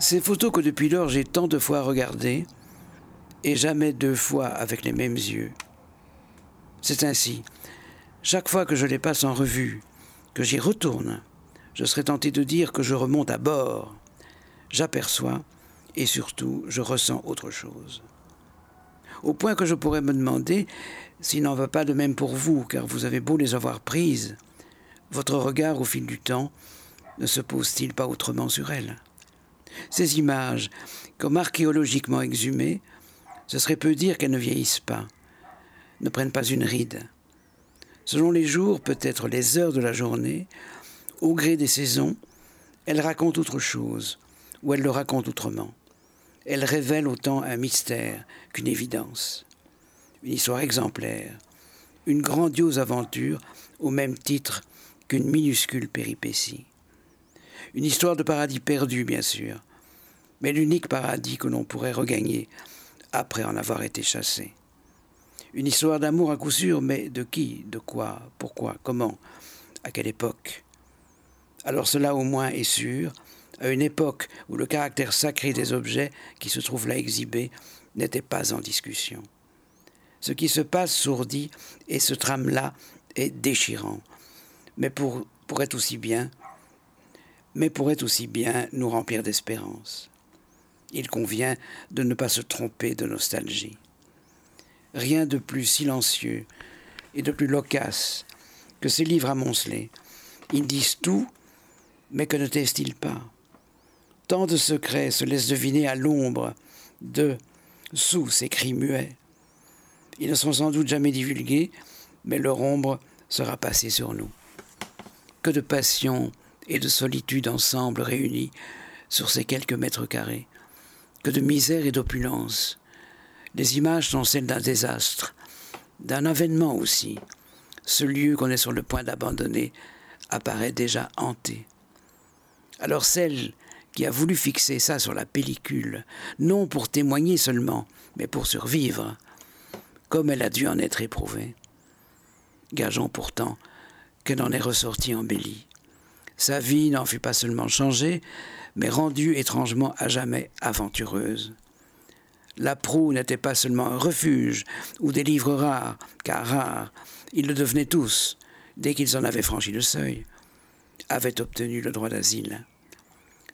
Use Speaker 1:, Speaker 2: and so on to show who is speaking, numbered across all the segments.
Speaker 1: Ces photos que depuis lors j'ai tant de fois regardées, et jamais deux fois avec les mêmes yeux. C'est ainsi, chaque fois que je les passe en revue, que j'y retourne, je serais tenté de dire que je remonte à bord. J'aperçois, et surtout, je ressens autre chose. Au point que je pourrais me demander s'il n'en va pas de même pour vous, car vous avez beau les avoir prises, votre regard au fil du temps ne se pose-t-il pas autrement sur elles? Ces images, comme archéologiquement exhumées, ce serait peu dire qu'elles ne vieillissent pas, ne prennent pas une ride. Selon les jours, peut-être les heures de la journée, au gré des saisons, elles racontent autre chose, ou elles le racontent autrement. Elles révèlent autant un mystère qu'une évidence. Une histoire exemplaire, une grandiose aventure au même titre qu'une minuscule péripétie. Une histoire de paradis perdu, bien sûr, mais l'unique paradis que l'on pourrait regagner après en avoir été chassé. Une histoire d'amour à coup sûr, mais de qui, de quoi, pourquoi, comment, à quelle époque Alors cela au moins est sûr, à une époque où le caractère sacré des objets qui se trouvent là exhibés n'était pas en discussion. Ce qui se passe sourdit et ce trame là est déchirant, mais pour, pourrait aussi bien, mais pourrait aussi bien nous remplir d'espérance. Il convient de ne pas se tromper de nostalgie. Rien de plus silencieux et de plus loquace que ces livres amoncelés. Ils disent tout, mais que ne taisent-ils pas? Tant de secrets se laissent deviner à l'ombre de sous ces cris muets. Ils ne sont sans doute jamais divulgués, mais leur ombre sera passée sur nous. Que de passion et de solitude ensemble réunis sur ces quelques mètres carrés que de misère et d'opulence. Les images sont celles d'un désastre, d'un avènement aussi. Ce lieu qu'on est sur le point d'abandonner apparaît déjà hanté. Alors celle qui a voulu fixer ça sur la pellicule, non pour témoigner seulement, mais pour survivre, comme elle a dû en être éprouvée. Gageons pourtant qu'elle en est ressortie embellie. Sa vie n'en fut pas seulement changée, mais rendue étrangement à jamais aventureuse. La proue n'était pas seulement un refuge ou des livres rares, car rares, ils le devenaient tous, dès qu'ils en avaient franchi le seuil, avaient obtenu le droit d'asile.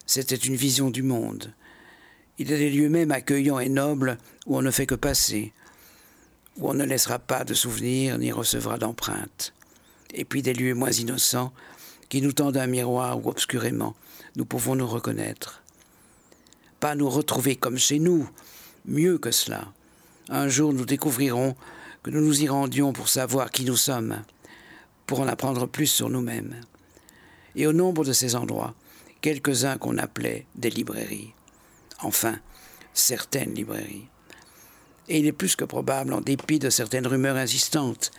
Speaker 1: C'était une vision du monde. Il y a des lieux même accueillants et nobles où on ne fait que passer, où on ne laissera pas de souvenirs ni recevra d'empreintes. Et puis des lieux moins innocents qui nous tendent un miroir où obscurément nous pouvons nous reconnaître. Pas nous retrouver comme chez nous, mieux que cela. Un jour nous découvrirons que nous nous y rendions pour savoir qui nous sommes, pour en apprendre plus sur nous-mêmes. Et au nombre de ces endroits, quelques-uns qu'on appelait des librairies. Enfin, certaines librairies. Et il est plus que probable, en dépit de certaines rumeurs insistantes,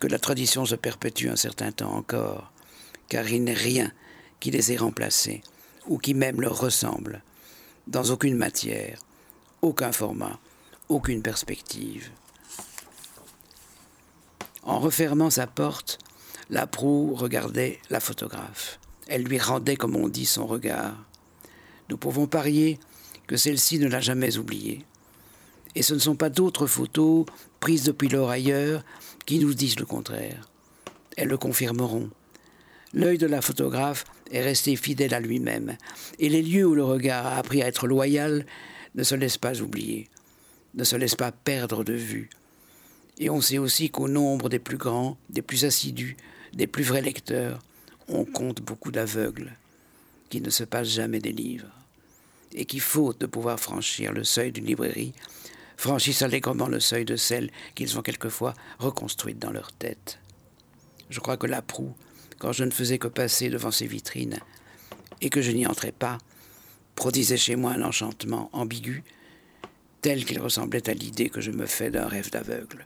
Speaker 1: que la tradition se perpétue un certain temps encore, car il n'est rien qui les ait remplacés, ou qui même leur ressemble, dans aucune matière, aucun format, aucune perspective. En refermant sa porte, la proue regardait la photographe. Elle lui rendait, comme on dit, son regard. Nous pouvons parier que celle-ci ne l'a jamais oublié. Et ce ne sont pas d'autres photos prises depuis lors ailleurs qui nous disent le contraire. Elles le confirmeront. L'œil de la photographe est resté fidèle à lui-même, et les lieux où le regard a appris à être loyal ne se laissent pas oublier, ne se laissent pas perdre de vue. Et on sait aussi qu'au nombre des plus grands, des plus assidus, des plus vrais lecteurs, on compte beaucoup d'aveugles qui ne se passent jamais des livres, et qui, faute de pouvoir franchir le seuil d'une librairie, franchissent allègrement le seuil de celle qu'ils ont quelquefois reconstruite dans leur tête. Je crois que la proue quand je ne faisais que passer devant ces vitrines, et que je n'y entrais pas, produisait chez moi un enchantement ambigu, tel qu'il ressemblait à l'idée que je me fais d'un rêve d'aveugle.